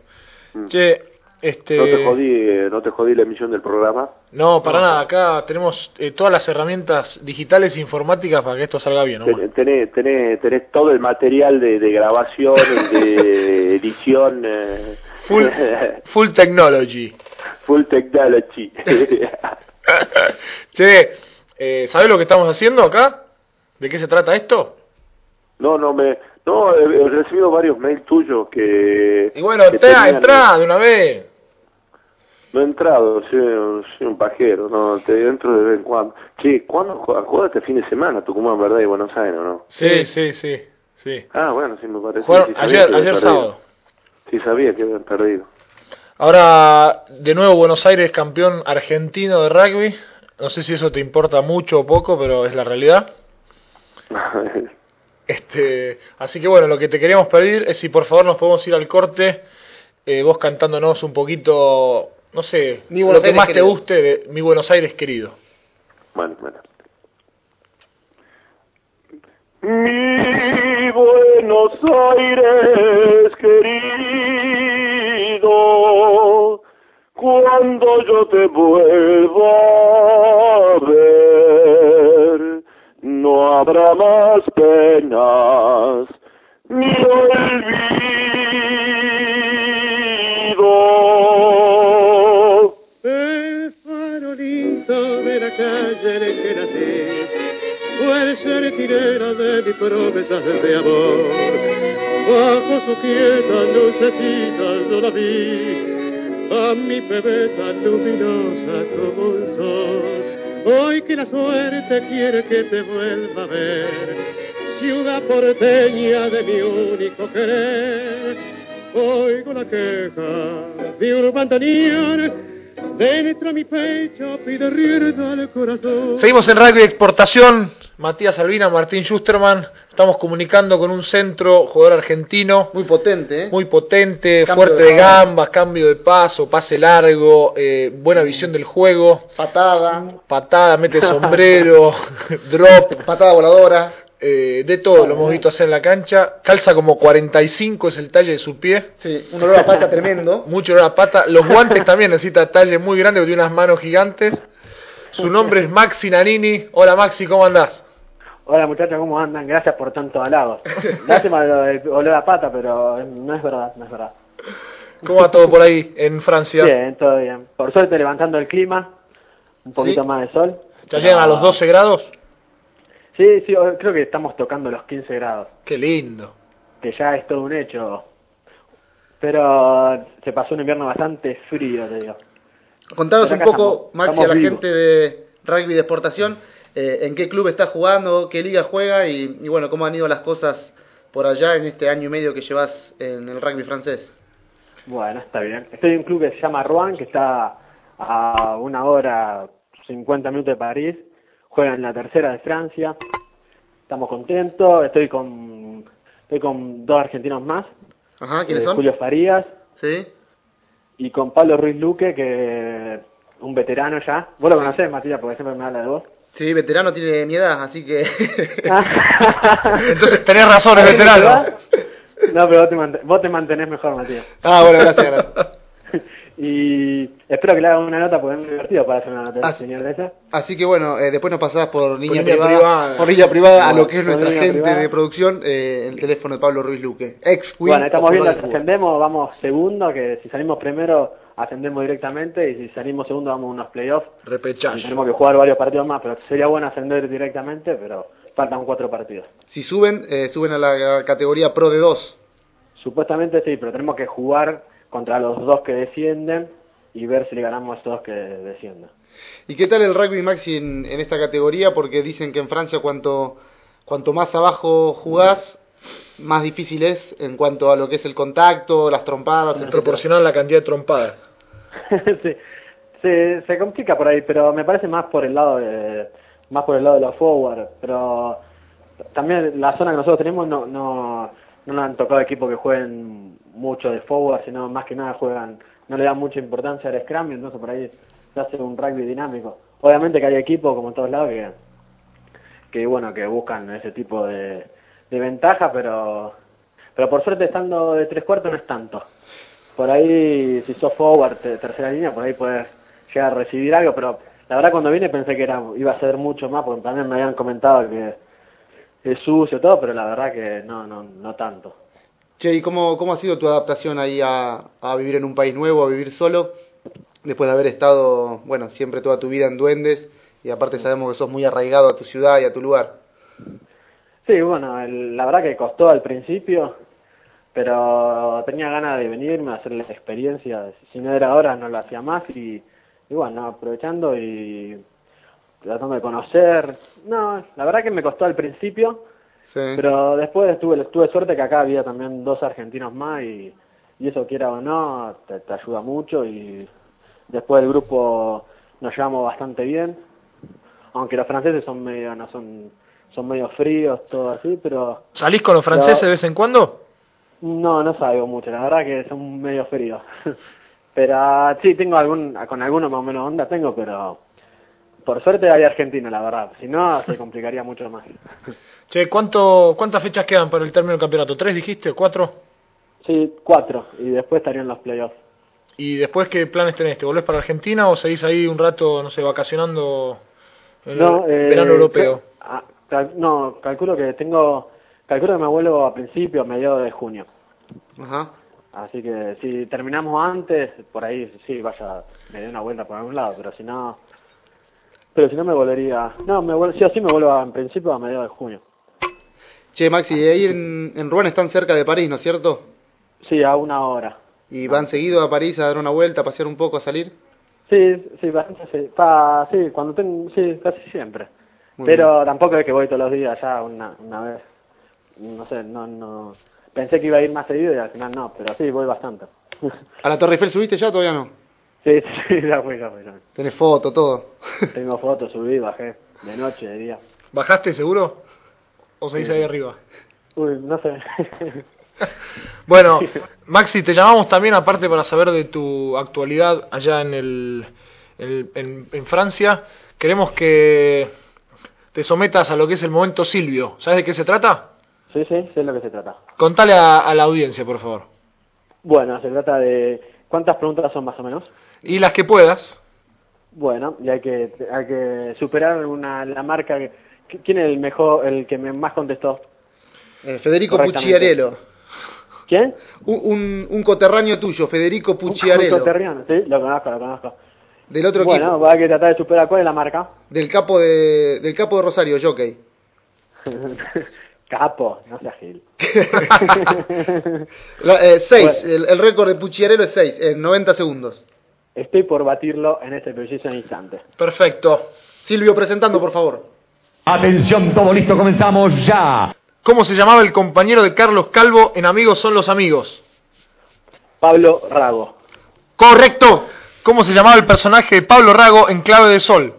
Mm. Che, este... No te jodí, eh, no te jodí la emisión del programa. No, para nada. Acá tenemos eh, todas las herramientas digitales e informáticas para que esto salga bien. Ten- Tenés, tenés, tenés todo el material de, de grabación, de edición, eh, Full, full technology. full technology. che, eh, ¿sabés lo que estamos haciendo acá? ¿De qué se trata esto? no, no me, no, he, he recibido varios mails tuyos que. Y bueno, que entra, tenían- entra de una vez. No he entrado, soy, un- soy un pajero, no, te entro de vez en cuando. Che, ¿cuándo este fin de semana, Tucumán, ¿verdad? Y Buenos Aires, ¿no? Sí, sí, sí, sí. Ah, bueno, sí me parece. Jugaron sí sabía ayer, ayer sábado. Sí sabía que habían perdido. Ahora, de nuevo, Buenos Aires campeón argentino de rugby. No sé si eso te importa mucho o poco, pero es la realidad. Este, así que bueno, lo que te queríamos pedir es si por favor nos podemos ir al corte, eh, vos cantándonos un poquito, no sé, Mi Buenos lo que Aires más te guste de Mi Buenos Aires querido. Bueno, bueno. Mi Buenos Aires querido, cuando yo te vuelva a ver, no habrá más penas ni olvido. El farolito de la calle en el que nací fue el sentinela de mis promesas de amor. Bajo su quieta lucecita yo la vi, a mi bebé tan luminosa como un sol. Hoy que la suerte quiere que te vuelva a ver, ciudad porteña de mi único querer. Oigo la queja de un bandoneón dentro a mi pecho pide rienda al corazón. Seguimos en de exportación. Matías Albina, Martín Schusterman. Estamos comunicando con un centro, jugador argentino. Muy potente, ¿eh? Muy potente, Cambio fuerte de gambas, cambio de paso, pase largo, eh, buena visión del juego, Patada, patada, mete sombrero, drop, patada voladora. eh, de todo lo hemos visto hacer en la cancha. Calza como 45 es el talle de su pie. Sí, un olor a pata tremendo. Mucho olor a pata. Los guantes también necesita talle muy grande porque tiene unas manos gigantes. Su nombre es Maxi Nanini. Hola Maxi, ¿cómo andás? Hola muchachos, ¿cómo andan? Gracias por tanto halago. Lástima lo de olor a pata, pero no es verdad, no es verdad. ¿Cómo va todo por ahí en Francia? Bien, todo bien. Por suerte levantando el clima, un poquito ¿Sí? más de sol. ¿Ya llegan a los 12 grados? Sí, sí, creo que estamos tocando los 15 grados, Qué lindo. que ya es todo un hecho. Pero se pasó un invierno bastante frío, te digo. Contanos un poco, Maxi, a la vivos. gente de rugby de exportación, eh, en qué club está jugando, qué liga juega y, y bueno, cómo han ido las cosas por allá en este año y medio que llevas en el rugby francés. Bueno, está bien. Estoy en un club que se llama Rouen, que está a una hora, 50 minutos de París. Juega en la tercera de Francia. Estamos contentos. Estoy con, estoy con dos argentinos más. Ajá, ¿quiénes eh, son? Julio Farías Sí. y con Pablo Ruiz Luque, que un veterano ya. Vos lo conocés, Matías, porque siempre me habla de vos. Sí, veterano tiene mi edad, así que... Entonces tenés razón, es veterano. No, pero vos te, mant- vos te mantenés mejor, Matías. ah, bueno, gracias, gracias. Y espero que le haga una nota porque es muy divertido para hacer una nota Ah, al señor de esa. Así que bueno, eh, después nos pasás por línea, línea privada, privada. por línea privada a lo que es nuestra gente privada. de producción, eh, el teléfono de Pablo Ruiz Luque, ex Queen. Bueno, estamos viendo si ascendemos, vamos segundo, que si salimos primero ascendemos directamente y si salimos segundo vamos a unos playoffs. Repechaje. tenemos que jugar varios partidos más, pero sería bueno ascender directamente, pero faltan cuatro partidos. Si suben, eh, suben a la categoría Pro de 2. Supuestamente sí, pero tenemos que jugar contra los dos que descienden y ver si le ganamos a esos dos que descienden. ¿Y qué tal el rugby maxi en, en esta categoría? Porque dicen que en Francia cuanto, cuanto más abajo jugás, más difícil es en cuanto a lo que es el contacto, las trompadas, etcétera. Proporcional a la cantidad de trompadas. sí, se, se complica por ahí, pero me parece más por el lado de más por el lado de los forward, pero también la zona que nosotros tenemos no no no nos han tocado equipos que jueguen mucho de forward, sino más que nada juegan no le dan mucha importancia al scrum, y entonces por ahí se hace un rugby dinámico. Obviamente que hay equipos como en todos lados que que bueno que buscan ese tipo de, de ventaja, pero pero por suerte estando de tres cuartos no es tanto por ahí, si sos forward, te- tercera línea, por ahí puedes llegar a recibir algo, pero la verdad cuando vine pensé que era iba a ser mucho más, porque también me habían comentado que es sucio todo, pero la verdad que no, no, no tanto. Che, ¿y cómo, cómo ha sido tu adaptación ahí a, a vivir en un país nuevo, a vivir solo? Después de haber estado, bueno, siempre toda tu vida en Duendes y aparte sabemos que sos muy arraigado a tu ciudad y a tu lugar. Sí, bueno, el- la verdad que costó al principio, pero tenía ganas de venirme a hacer las experiencias. Si no era ahora, no lo hacía más y, y bueno, aprovechando y tratando de conocer. No, la verdad que me costó al principio, Sí. Pero después tuve, tuve suerte que acá había también dos argentinos más y, y eso quiera o no, te, te ayuda mucho y después el grupo nos llevamos bastante bien, aunque los franceses son medio, no son, son medio fríos, todo así, pero ¿Salís con los franceses de vez en cuando? no, no salgo mucho, la verdad que son medio fríos. pero ah, sí, tengo algún, con algunos más o menos onda tengo, pero por suerte hay argentino, la verdad, si no se complicaría mucho más. Che, ¿cuánto, ¿cuántas fechas quedan para el término del campeonato? ¿Tres dijiste cuatro? Sí, cuatro, y después estarían los playoffs. ¿Y después qué planes tenés? ¿Te volvés para Argentina o seguís ahí un rato, no sé, vacacionando en No, el eh, verano europeo? ah, cal- no, calculo que tengo, calculo que me vuelvo a principios, a mediados de junio. Ajá. Así que si terminamos antes, por ahí sí, vaya, me dé una vuelta por algún lado, pero si no, pero si no me volvería, no, me vuelvo, sí o sí me vuelvo a- en principio a mediados de junio. Che, Maxi, ahí en, en Rouen están cerca de París, ¿no es cierto? Sí, a una hora. ¿Y van seguido a París a dar una vuelta, a pasear un poco, a salir? Sí, sí, bastante, sí, pa- sí, cuando tengo, sí, casi siempre. Muy Pero tampoco es que voy todos los días ya una, una vez. No sé, no, no. Pensé que iba a ir más seguido y al final no, pero sí, voy bastante. ¿A la Torre Eiffel subiste ya o todavía no? Sí, sí, ya fue, ya fue. ya. Tenés foto, todo. Tengo fotos, subí, bajé, de noche, de día. ¿Bajaste seguro? ¿O se dice ahí arriba? Uy, no sé. Bueno, Maxi, te llamamos también aparte para saber de tu actualidad allá en, el, en, en- en Francia. Queremos que te sometas a lo que es el momento Silvio. ¿Sabes de qué se trata? sí, sí, sé de lo que se trata. Contale a, a la audiencia, por favor. Bueno, se trata de... ¿Cuántas preguntas son más o menos? Y las que puedas. Bueno, y hay que, hay que superar una, la marca... que- ¿Quién es el mejor, el que me más contestó? Eh, Federico. Pucciarello. ¿Quién? Un, un, un coterráneo tuyo, Federico Un Pucciarello. coterriano, sí, lo conozco, lo conozco. Del otro Bueno, equipo. va a que tratar de superar. ¿Cuál es la marca? Del capo de, del capo de Rosario, Jockey. Capo, no seas gil. La- eh, seis. El, el récord de Pucciarello es 6, en 90 segundos. Estoy por batirlo en este preciso instante. Perfecto. Silvio, presentando, por favor. Atención, todo listo, comenzamos ya. ¿Cómo se llamaba el compañero de Carlos Calvo en Amigos son los amigos? Pablo Rago. Correcto. ¿Cómo se llamaba el personaje de Pablo Rago en Clave de Sol?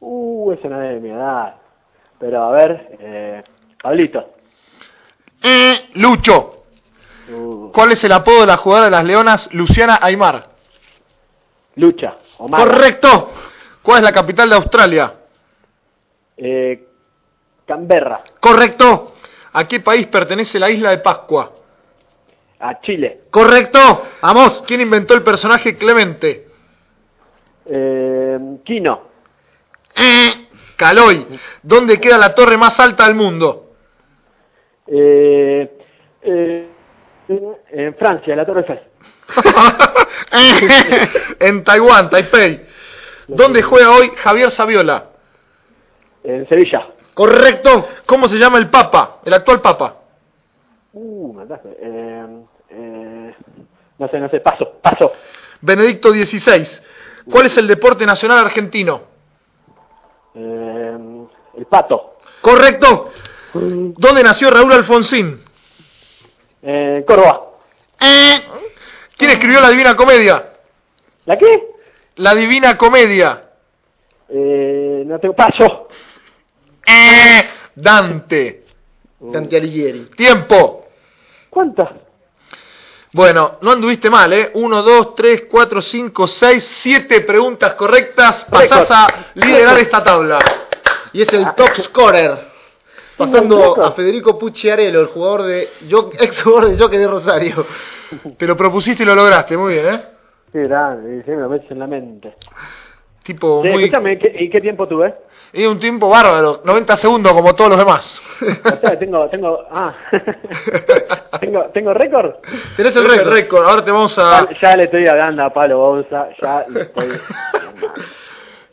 Uh, ese no es de mi edad. Pero a ver, eh, Pablito. Eh, Lucho. Uh, ¿Cuál es el apodo de la jugadora de las Leonas, Luciana Aymar? Lucha. Omar. Correcto. ¿Cuál es la capital de Australia? Eh, Canberra. Correcto. ¿A qué país pertenece la isla de Pascua? A Chile. Correcto. Vamos. ¿Quién inventó el personaje Clemente? Eh, Quino. Eh, Caloy. ¿Dónde queda la torre más alta del mundo? Eh, eh, en Francia, la Torre Eiffel. en Taiwán, Taipei. ¿Dónde juega hoy Javier Saviola? En Sevilla. Correcto. ¿Cómo se llama el Papa? El actual Papa. Uh. Eh, eh, no sé, no sé. Paso, paso. Benedicto XVI. ¿Cuál es el deporte nacional argentino? Eh, el pato. Correcto. ¿Dónde nació Raúl Alfonsín? Eh, Córdoba. ¿Quién escribió la Divina Comedia? ¿La qué? La Divina Comedia. Eh, no tengo. Paso. Dante. Dante Alighieri. Tiempo. ¿Cuántas? Bueno, no anduviste mal, ¿eh? 1, 2, 3, 4, 5, 6, 7 preguntas correctas. Pasás a liderar esta tabla. Y es el top scorer. Pasando a Federico Pucciarello, el jugador de ex jugador de Jockey de Rosario. Te lo propusiste y lo lograste, muy bien, ¿eh? Qué grande, y sí, me lo metes en la mente. Tipo Sí, muy... escúchame, ¿qué- ¿y qué tiempo tuve? Y un tiempo bárbaro, 90 segundos como todos los demás. O sea, tengo, tengo, ah, tengo, tengo récord. Tenés el récord. récord, ahora te vamos a... Ya, ya le estoy hablando a Pablo Bouza, ya le estoy.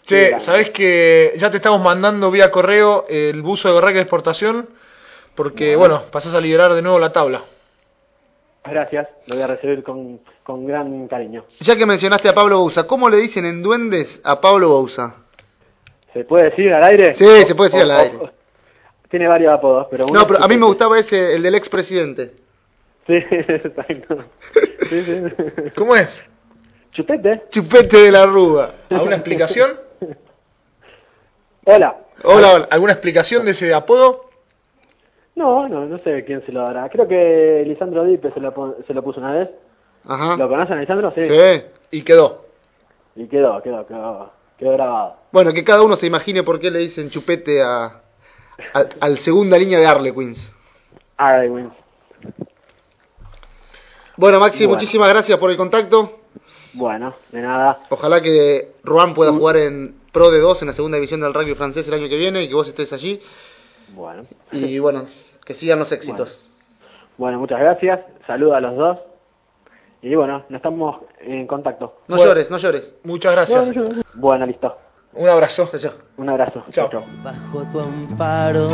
Che. ¿sabés que ya te estamos mandando vía correo el buzo de Gorraca de exportación? Porque, bueno, pasás a liderar de nuevo la tabla. Gracias, lo voy a recibir con, con gran cariño. Ya que mencionaste a Pablo Bouza, ¿cómo le dicen en duendes a Pablo Bouza? ¿Se puede decir al aire? Sí, se puede decir al aire. tiene varios apodos, pero uno No, pero a mí me gustaba ese, el del expresidente. Sí, exacto. Sí, sí. ¿Cómo es? Chupete. Chupete de la Rúa. ¿Alguna explicación? Hola. Hola, hola. ¿Alguna explicación de ese apodo? No, no, no sé quién se lo dará. Creo que Lisandro Dipe se lo, se lo puso una vez. Ajá. ¿Lo conocen, Lisandro? Sí. Sí. Y quedó. Y quedó, quedó, quedó, quedó grabado. Bueno, que cada uno se imagine por qué le dicen chupete a, al, al segunda línea de Harlequins. Alright, wins. Bueno, Maxi, Bueno. muchísimas gracias por el contacto. Bueno, de nada. Ojalá que Rouen pueda jugar en Pro de 2 en la segunda división del rugby francés el año que viene y que vos estés allí. Bueno. Y bueno, que sigan los éxitos. Bueno, muchas gracias. Saludos a los dos. Y bueno, nos estamos en contacto. No Bueno. llores, no llores. Muchas gracias. Bueno, listo. Un abrazo. Chao, chao. Un abrazo. Chao. chau. Bajo tu amparo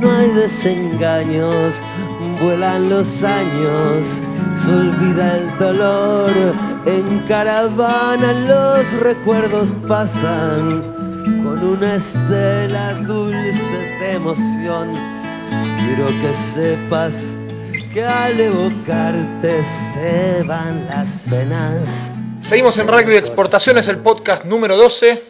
no hay desengaños, vuelan los años, se olvida el dolor, en caravana los recuerdos pasan con una estela dulce de emoción. Quiero que sepas que al evocarte se van las penas. Seguimos en Rugby Exportaciones, el podcast número 12.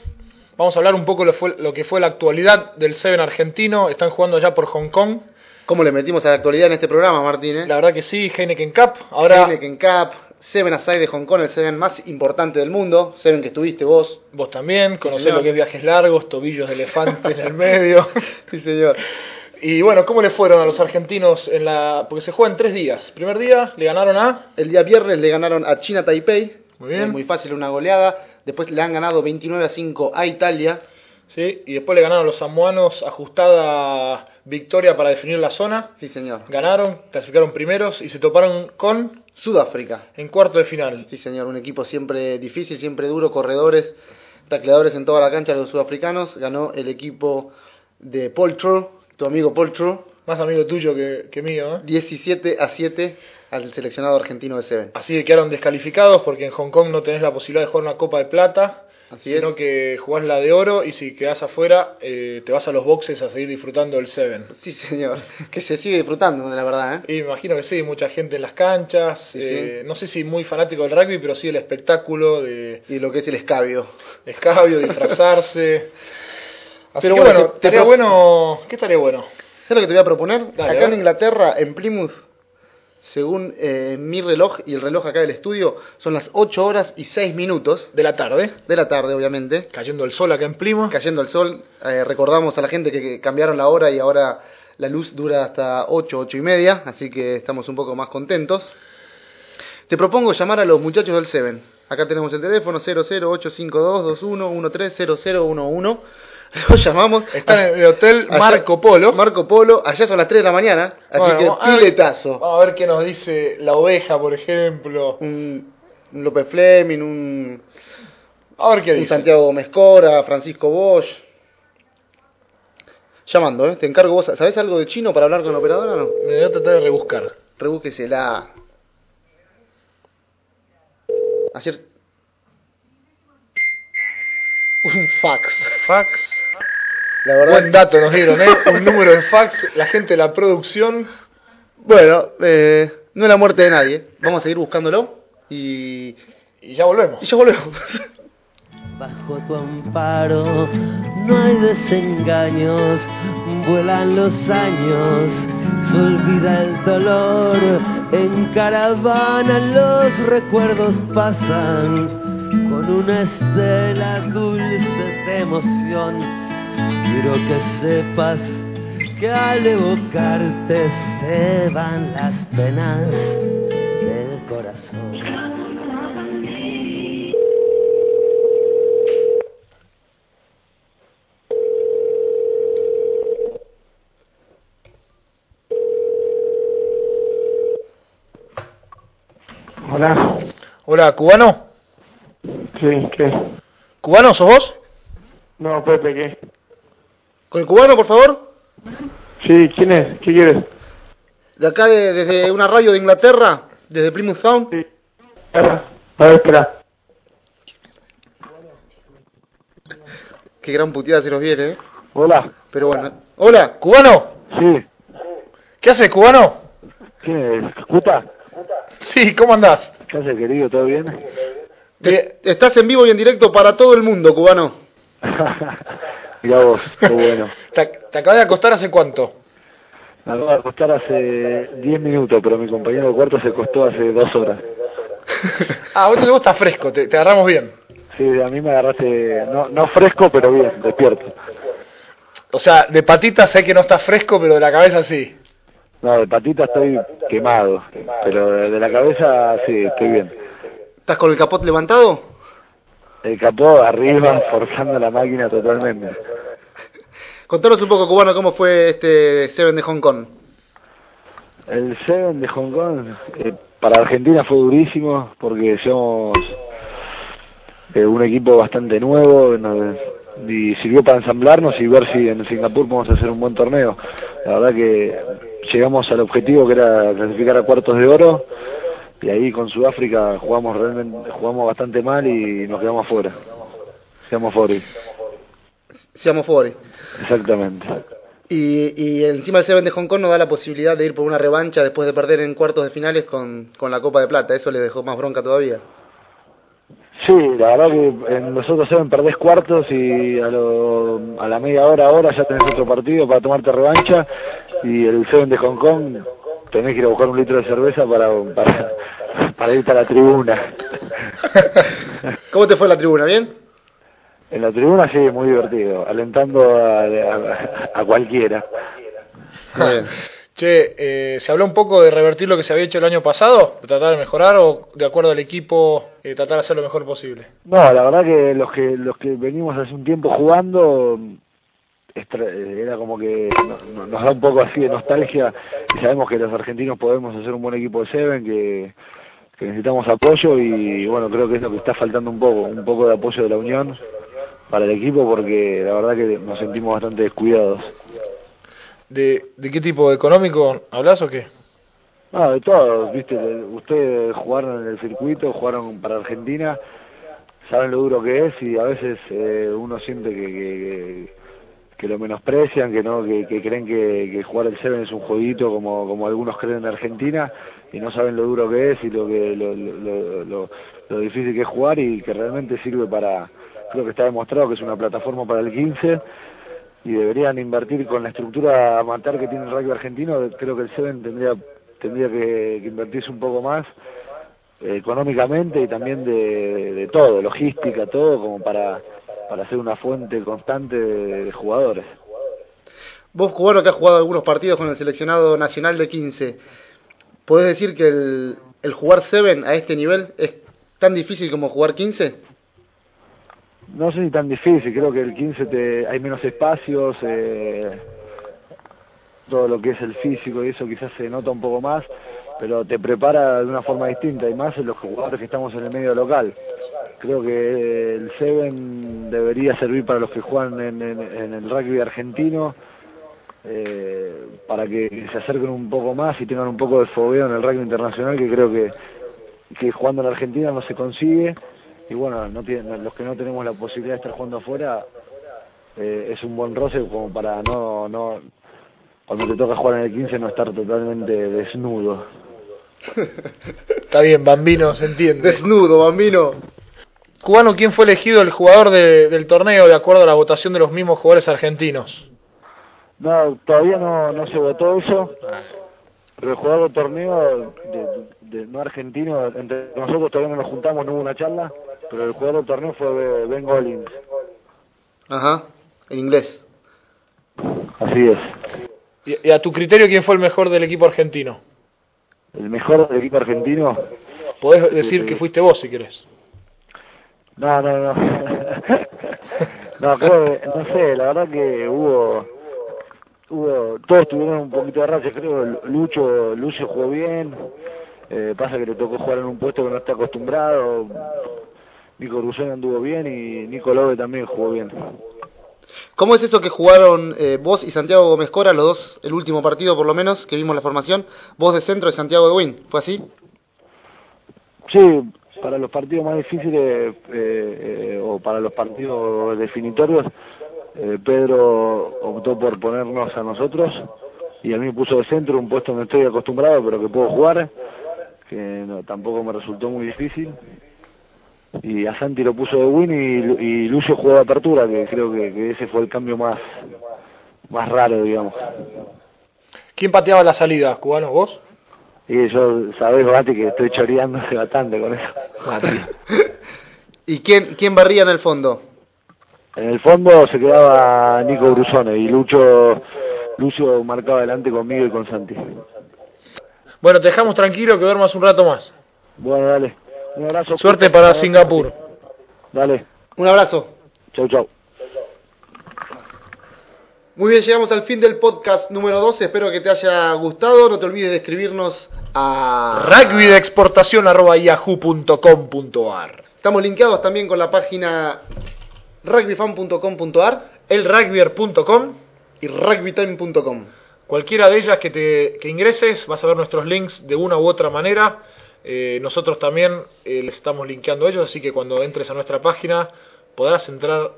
Vamos a hablar un poco lo, fue- lo que fue la actualidad del Seven argentino. Están jugando allá por Hong Kong. ¿Cómo le metimos a la actualidad en este programa, Martín? eh? La verdad que sí, Heineken Cup. Ahora Heineken Cup, Seven Aside de Hong Kong, el Seven más importante del mundo. Seven que estuviste vos. vos también, conocés señor. lo que es viajes largos, tobillos de elefante en el medio. Sí, señor. Y bueno, ¿cómo le fueron a los argentinos en la...? Porque se juega en tres días. Primer día le ganaron a... El día viernes le ganaron a China Taipei. Muy bien. Eh, muy fácil, una goleada. Después le han ganado 29 a 5 a Italia. Sí, y después le ganaron a los samoanos ajustada victoria para definir la zona. Sí, señor. Ganaron, clasificaron primeros y se toparon con Sudáfrica. en cuarto de final. Sí, señor. Un equipo siempre difícil, siempre duro, corredores, tacleadores en toda la cancha de los sudafricanos. Ganó el equipo de Paul True, tu amigo Paul True, Más amigo tuyo que, que mío, ¿eh? 17 a 7 al seleccionado argentino de Seven. Así que quedaron descalificados porque en Hong Kong no tenés la posibilidad de jugar una Copa de Plata, Así sino es. que jugás la de oro y si quedás afuera eh, te vas a los boxes a seguir disfrutando del Seven. Sí, señor. Que se sigue disfrutando, la verdad, ¿eh? Y me imagino que sí, mucha gente en las canchas, Sí, eh, no sé si muy fanático del rugby, pero sí el espectáculo de Y lo que es el escabio. escabio, disfrazarse. Así Pero que bueno, te- estaría bueno, ¿qué estaría bueno? ¿Sabes lo que te voy a proponer? Dale, acá a en. Inglaterra, en Plymouth, según eh, mi reloj y el reloj acá del estudio, son las 8 horas y 6 minutos De la tarde, de la tarde, obviamente. cayendo el sol acá en Plymouth. Cayendo el sol, eh, recordamos a la gente que, que cambiaron la hora y ahora la luz dura hasta 8, 8 y media, así que estamos un poco más contentos. Te propongo llamar a los muchachos del Seven. Acá tenemos el teléfono 0085221130011. Los llamamos. Están en el hotel Allá- Marco Polo. Marco Polo, allá son las 3 de la mañana, así Bueno, que vamos a ver- piletazo. Vamos a ver qué nos dice la oveja, por ejemplo. Un, un López Fleming, un, A ver qué un dice. Santiago Gómez Cora, Francisco Bosch. Llamando, ¿eh? Te encargo vos. ¿Sabés algo de chino para hablar con la operadora o no? Me voy a tratar de rebuscar. Rebúsquesela. Ayer. Un fax. Fax. La verdad. Buen dato nos dieron, ¿eh? Un número de fax. La gente de la producción. Bueno, eh, no es la muerte de nadie. Vamos a seguir buscándolo. Y. Y ya volvemos. Y ya volvemos. Bajo tu amparo no hay desengaños, vuelan los años, se olvida el dolor, en caravana los recuerdos pasan, con una estela dulce de emoción. Quiero que sepas que al evocarte se van las penas del corazón. Hola. Hola, ¿cubano? Sí, ¿qué? ¿Cubano sos vos? No, Pepe, ¿qué? Con el cubano, por favor. Sí, ¿quién es? ¿Qué quieres? De acá, de- desde una radio de Inglaterra, desde Plymouth Sound. Sí. A ver, espera. Qué gran puteada se nos viene, ¿eh? Hola. Pero bueno. Hola. ¿Cubano? Sí. ¿Qué haces, cubano? ¿Quién es? ¿Escuta? Sí, ¿cómo andás? ¿Qué haces, querido? ¿Todo bien? Te- Estás en vivo y en directo para todo el mundo, cubano. Mirá vos, qué bueno. ¿Te, te acabas de acostar hace cuánto? Me acabo de acostar hace 10 minutos, pero mi compañero de cuarto se acostó hace dos horas. Ah, vos te vos estás fresco, te, te agarramos bien. Sí, a mí me agarraste, no, no fresco, pero bien, despierto. O sea, de patitas sé que no estás fresco, pero de la cabeza sí. No, de patita estoy quemado, pero de de la cabeza sí, estoy bien. ¿Estás con el capot levantado? El capó arriba, forzando la máquina totalmente. Contanos un poco, cubano, cómo fue este Seven de Hong Kong. El Seven de Hong Kong eh, para Argentina fue durísimo porque somos eh, un equipo bastante nuevo y sirvió para ensamblarnos y ver si en Singapur podemos hacer un buen torneo. La verdad que llegamos al objetivo que era clasificar a cuartos de oro y ahí con Sudáfrica jugamos realmente jugamos bastante mal y nos quedamos afuera. Quedamos fuera. Seamos fuori. Exactamente. Y, y encima el Seven de Hong Kong nos da la posibilidad de ir por una revancha después de perder en cuartos de finales con, con la Copa de Plata. Eso le dejó más bronca todavía. Sí, la verdad que en nosotros Seven perdés cuartos y a, lo, a la media hora, hora ya tenés otro partido para tomarte revancha y el Seven de Hong Kong tenés que ir a buscar un litro de cerveza para, para, para irte a la tribuna. ¿Cómo te fue la tribuna? ¿Bien? En la tribuna sí, muy divertido, alentando a, a, a cualquiera. Bien. Che, eh, ¿se habló un poco de revertir lo que se había hecho el año pasado? ¿De tratar de mejorar o de acuerdo al equipo eh, tratar de hacer lo mejor posible? No, la verdad que los que los que venimos hace un tiempo jugando estra- eh, era como que no- no- nos da un poco así de nostalgia y sabemos que los argentinos podemos hacer un buen equipo de Seven, que, que necesitamos apoyo y bueno, creo que es lo que está faltando un poco, un poco de apoyo de la Unión para el equipo porque la verdad que nos sentimos bastante descuidados. ¿De, de qué tipo económico hablas o qué? No, de todo, viste, de- ustedes jugaron en el circuito, jugaron para Argentina, saben lo duro que es y a veces eh, uno siente que, que, que, que lo menosprecian, que no, que, que creen que, que jugar el Seven es un jueguito como, como algunos creen en Argentina y no saben lo duro que es y lo que lo, lo, lo, lo difícil que es jugar y que realmente sirve para, creo que está demostrado que es una plataforma para el 15 y deberían invertir con la estructura amateur que tiene el rugby argentino, creo que el Seven tendría tendría que, invertirse un poco más eh, económicamente y también de, de todo, logística, todo, como para, para ser una fuente constante de, de jugadores. Vos, cubano, que has jugado algunos partidos con el seleccionado nacional de 15, ¿podés decir que el, el jugar Seven a este nivel es tan difícil como jugar 15? No sé si tan difícil, creo que el 15 te, hay menos espacios, eh, todo lo que es el físico y eso quizás se nota un poco más, pero te prepara de una forma distinta y más en los jugadores que estamos en el medio local. Creo que el Seven debería servir para los que juegan en, en- el rugby argentino, eh, para que se acerquen un poco más y tengan un poco de fogueo en el rugby internacional, que creo que, que jugando en Argentina no se consigue. Y bueno, no tienen, los que no tenemos la posibilidad de estar jugando afuera, eh, es un buen roce como para no, no, cuando te toca jugar en el 15 no estar totalmente desnudo. Está bien, Bambino, se entiende. Desnudo, bambino. Cubano, ¿quién fue elegido el jugador de- del torneo de acuerdo a la votación de los mismos jugadores argentinos? No, todavía no, no se votó eso, pero el jugador del torneo, de, de- no argentino, entre nosotros todavía no nos juntamos, no hubo una charla, pero el jugador del torneo fue Ben Gollins. Ajá, en inglés. Así es. Y, y a tu criterio, ¿quién fue el mejor del equipo argentino? El mejor del equipo argentino. Podés decir que fuiste vos si querés. No, no, no. no, creo que, no sé, la verdad que hubo, hubo, todos tuvieron un poquito de racha, creo, Lucho, Lucio jugó bien, eh, pasa que le tocó jugar en un puesto que no está acostumbrado, Nico Rusón anduvo bien y Nico Lobe también jugó bien. ¿Cómo es eso que jugaron eh, vos y Santiago Gómez Cora, los dos, el último partido por lo menos, que vimos la formación? Vos de centro y Santiago de Win, ¿fue así? Sí, para los partidos más difíciles eh, eh, o para los partidos definitorios, eh, Pedro optó por ponernos a nosotros y a mí me puso de centro, un puesto donde estoy acostumbrado pero que puedo jugar, que no, tampoco me resultó muy difícil. Y a Santi lo puso de win y, y Lucio jugó de apertura, que creo que, que ese fue el cambio más, más raro, digamos. ¿Quién pateaba la salida, cubano? ¿Vos? Y yo, sabés, Bati, que estoy choreándose bastante con eso. ¿Y quién, quién barría en el fondo? En el fondo se quedaba Nico Brusone y Lucho, Lucio marcaba adelante conmigo y con Santi. Bueno, te dejamos tranquilo que duermas un rato más. Bueno, dale. Un abrazo. Suerte para Singapur. Dale. Un abrazo. Chau, chau. Muy bien, llegamos al fin del podcast número 12. Espero que te haya gustado. No te olvides de escribirnos a Rugby de exportación arroba yahoo.com.ar Estamos linkeados también con la página rugbyfan.com.ar elrugbyer.com y rugbytime.com. Cualquiera de ellas que, te, que ingreses, vas a ver nuestros links de una u otra manera. Eh, nosotros también eh, les estamos linkeando a ellos, así que cuando entres a nuestra página podrás entrar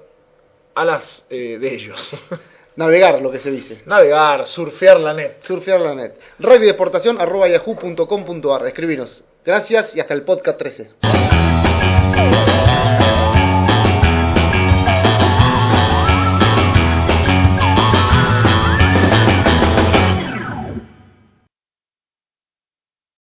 a las eh, de ellos. Navegar, lo que se dice. Navegar, surfear la net. Surfear la net. Yahoo.com.ar. Escribinos. Gracias y hasta el podcast 13.